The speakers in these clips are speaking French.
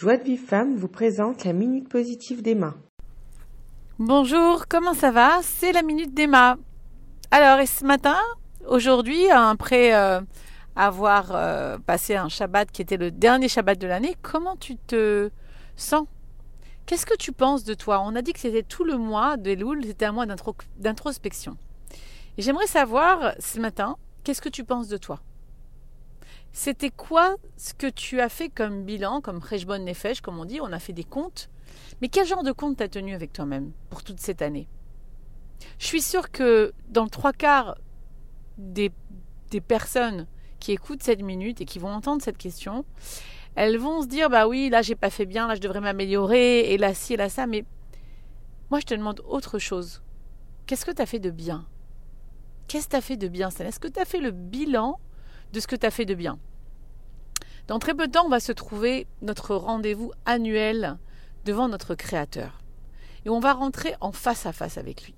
Joie de Vive Femme vous présente la Minute Positive d'Emma. Bonjour, comment ça va? C'est la Minute d'Emma. Alors, et ce matin, aujourd'hui, après euh, avoir euh, passé un Shabbat qui était le dernier Shabbat de l'année, comment tu te sens? Qu'est-ce que tu penses de toi? On a dit que c'était tout le mois de Loul, c'était un mois d'introspection. J'aimerais savoir ce matin, qu'est-ce que tu penses de toi? C'était quoi ce que tu as fait comme bilan, comme Rejbon Nefesh, comme on dit On a fait des comptes. Mais quel genre de compte t'as tenu avec toi-même pour toute cette année? Je suis sûre que dans le trois quarts des, des personnes qui écoutent cette minute et qui vont entendre cette question, elles vont se dire bah oui, là j'ai pas fait bien, là je devrais m'améliorer, et là ci, et là ça, mais moi je te demande autre chose. Qu'est-ce que tu as fait de bien? Qu'est-ce que tu as fait de bien? Est-ce que tu as fait le bilan de ce que tu as fait de bien. Dans très peu de temps, on va se trouver notre rendez-vous annuel devant notre Créateur. Et on va rentrer en face à face avec lui.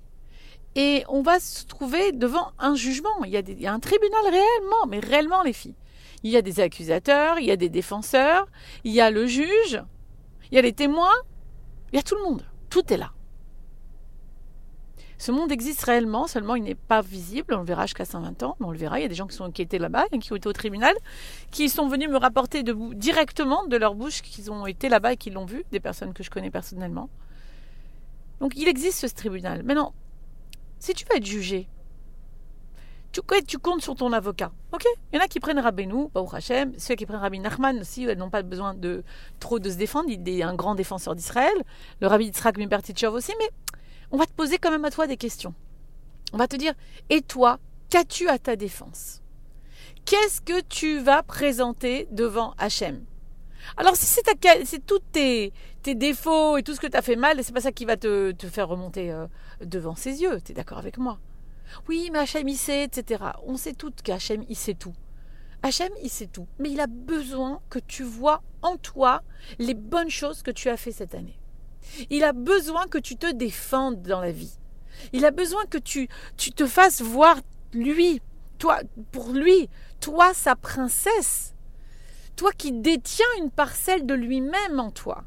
Et on va se trouver devant un jugement. Il y, a a un tribunal réellement, mais réellement les filles. Il y a des accusateurs, il y a des défenseurs, il y a le juge, il y a les témoins, il y a tout le monde. Tout est là. Ce monde existe réellement, seulement il n'est pas visible. On le verra jusqu'à 120 ans, mais on le verra. Il y a des gens qui, sont, qui étaient là-bas, qui ont été au tribunal, qui sont venus me rapporter directement de leur bouche qu'ils ont été là-bas et qu'ils l'ont vu, des personnes que je connais personnellement. Donc il existe ce tribunal. Maintenant, si tu veux être jugé, tu, comptes sur ton avocat. Ok? Il y en a qui prennent Rabbeinu, Baruch Hashem. Ceux qui prennent Rabbi Nachman aussi, elles n'ont pas besoin de trop de se défendre. Il est un grand défenseur d'Israël. Le Rabbi Yitzhak Mibertichov aussi. Mais on va te poser quand même à toi des questions. On va te dire, et toi, qu'as-tu à ta défense? Qu'est-ce que tu vas présenter devant Hachem alors si c'est tous tes, défauts et tout ce que tu as fait mal, c'est pas ça qui va te, faire remonter euh, devant ses yeux. Tu es d'accord avec moi? Oui, mais Hachem il sait, etc. On sait toutes qu'Hachem il sait tout. Hachem il sait tout. Mais il a besoin que tu vois en toi les bonnes choses que tu as fait cette année. Il a besoin que tu te défendes dans la vie. Il a besoin que tu, tu te fasses voir lui, toi, pour lui, toi sa princesse, toi qui détiens une parcelle de lui-même en toi.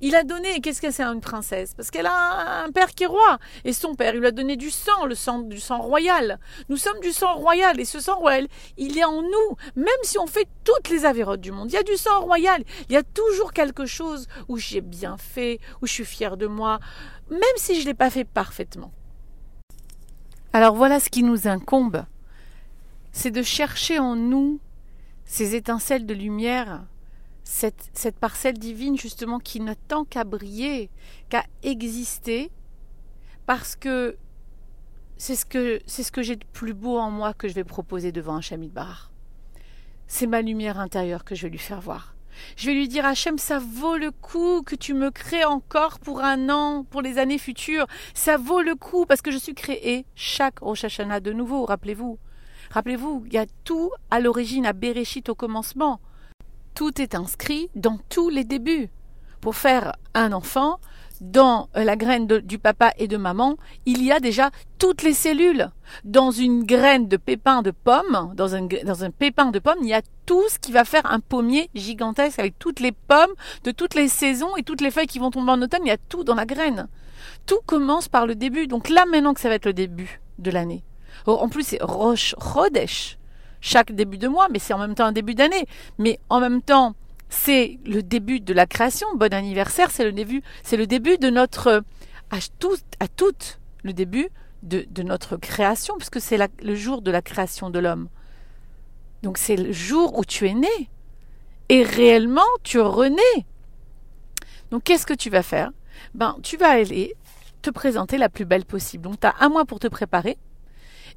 Il a donné, qu'est-ce que c'est une princesse? Parce qu'elle a un père qui est roi. Et son père, il lui a donné du sang, le sang du sang royal. Nous sommes du sang royal. Et ce sang royal, il est en nous. Même si on fait toutes les avérotes du monde. Il y a du sang royal. Il y a toujours quelque chose où j'ai bien fait, où je suis fière de moi. Même si je ne l'ai pas fait parfaitement. Alors voilà ce qui nous incombe. C'est de chercher en nous ces étincelles de lumière cette, parcelle divine justement qui n'a tant qu'à briller, qu'à exister, parce que c'est ce que c'est ce que j'ai de plus beau en moi que je vais proposer devant un Hachem Bar. C'est ma lumière intérieure que je vais lui faire voir. Je vais lui dire Hachem, ça vaut le coup que tu me crées encore pour un an, pour les années futures. Ça vaut le coup parce que je suis créé chaque Rosh Hashanah de nouveau, rappelez-vous. Rappelez-vous, il y a tout à l'origine, à Bereshit au commencement. Tout est inscrit dans tous les débuts. Pour faire un enfant, dans la graine du papa et de maman, il y a déjà toutes les cellules. Dans une graine de pépin de pomme, dans un, pépin de pomme, il y a tout ce qui va faire un pommier gigantesque avec toutes les pommes de toutes les saisons et toutes les feuilles qui vont tomber en automne. Il y a tout dans la graine. Tout commence par le début. Donc là, maintenant que ça va être le début de l'année. Oh, en plus, c'est Roche Rodesh chaque début de mois, mais c'est en même temps un début d'année. Mais en même temps, c'est le début de la création. Bon anniversaire, c'est le début, de notre à tout, à toutes le début de, notre création, puisque c'est le jour de la création de l'homme. Donc c'est le jour où tu es né. Et réellement, tu renais. Donc qu'est-ce que tu vas faire? Ben, tu vas aller te présenter la plus belle possible. Donc tu as un mois pour te préparer.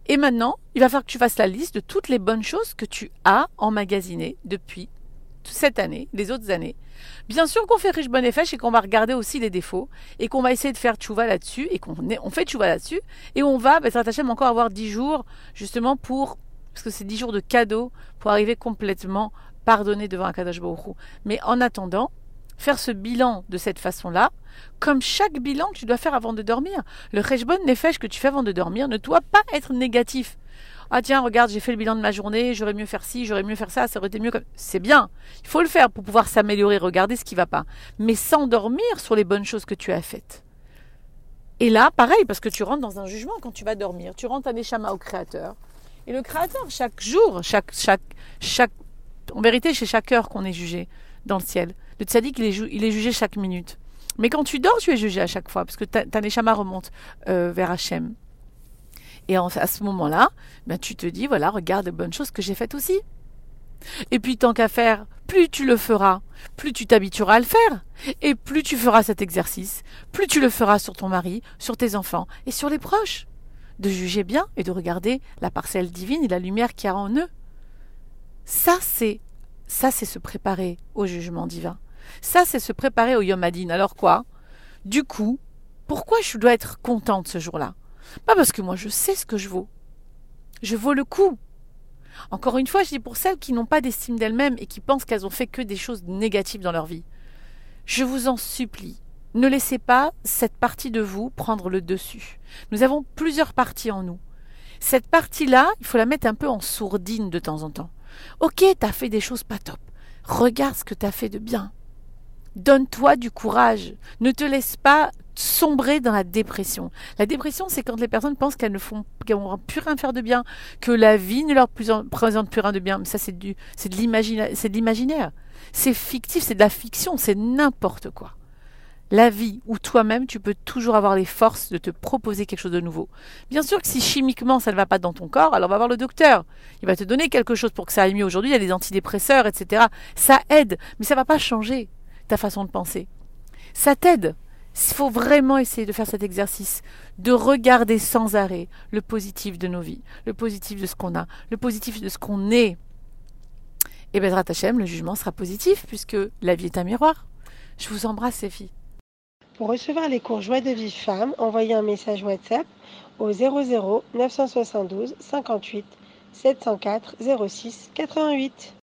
Et maintenant, il va falloir que tu fasses la liste de toutes les bonnes choses que tu as emmagasinées depuis cette année, les autres années. Bien sûr qu'on fait riche bonne et et qu'on va regarder aussi les défauts et qu'on va essayer de faire tchouva là-dessus et qu'on on fait tchouva là-dessus et on va, ben, même encore avoir dix jours justement pour, parce que c'est dix jours de cadeaux pour arriver complètement pardonné devant un Kadosh Mais en attendant, faire ce bilan de cette façon-là, comme chaque bilan que tu dois faire avant de dormir. Le Rejbon Nefesh que tu fais avant de dormir ne doit pas être négatif. Ah tiens, regarde, j'ai fait le bilan de ma journée, j'aurais mieux faire ci, j'aurais mieux faire ça, ça aurait été mieux comme. C'est bien. Il faut le faire pour pouvoir s'améliorer, regarder ce qui va pas. Mais s'endormir sur les bonnes choses que tu as faites. Et là, pareil, parce que tu rentres dans un jugement quand tu vas dormir. Tu rentres un échama au Créateur. Et le Créateur, chaque jour, chaque, chaque, chaque, en vérité, c'est chaque heure qu'on est jugé dans le ciel. Le tzaddik, il est, est jugé chaque minute. Mais quand tu dors, tu es jugé à chaque fois, parce que ta, ta remonte euh, vers Hachem. Et à ce moment-là, ben, tu te dis, voilà, regarde les bonnes choses que j'ai faites aussi. Et puis, tant qu'à faire, plus tu le feras, plus tu t'habitueras à le faire. Et plus tu feras cet exercice, plus tu le feras sur ton mari, sur tes enfants et sur les proches. De juger bien et de regarder la parcelle divine et la lumière qu'il y a en eux. Ça, c'est, ça, c'est se préparer au jugement divin. Ça, c'est se préparer au Yom Adin. Alors quoi? Du coup, pourquoi je dois être contente ce jour-là? Pas parce que moi je sais ce que je vaux. Je vaux le coup. Encore une fois, je dis pour celles qui n'ont pas d'estime d'elles-mêmes et qui pensent qu'elles ont fait que des choses négatives dans leur vie. Je vous en supplie, ne laissez pas cette partie de vous prendre le dessus. Nous avons plusieurs parties en nous. Cette partie-là, il faut la mettre un peu en sourdine de temps en temps. Ok, t'as fait des choses pas top. Regarde ce que t'as fait de bien. Donne-toi du courage. Ne te laisse pas sombrer dans la dépression. La dépression, c'est quand les personnes pensent qu'elles ne font, plus rien faire de bien, que la vie ne leur présente plus rien de bien. Mais ça, c'est du, c'est de l'imaginaire. C'est fictif, c'est de la fiction, c'est n'importe quoi. La vie où toi-même tu peux toujours avoir les forces de te proposer quelque chose de nouveau. Bien sûr que si chimiquement ça ne va pas dans ton corps, alors va voir le docteur. Il va te donner quelque chose pour que ça aille mieux. Aujourd'hui, il y a des antidépresseurs, etc. Ça aide, mais ça ne va pas changer ta façon de penser. Ça t'aide. Il faut vraiment essayer de faire cet exercice, de regarder sans arrêt le positif de nos vies, le positif de ce qu'on a, le positif de ce qu'on est. Et Bezrat Hachem, le jugement sera positif puisque la vie est un miroir. Je vous embrasse, les filles. Pour recevoir les cours Joie de vie femme, envoyez un message WhatsApp au 00 972 58 704 06 88.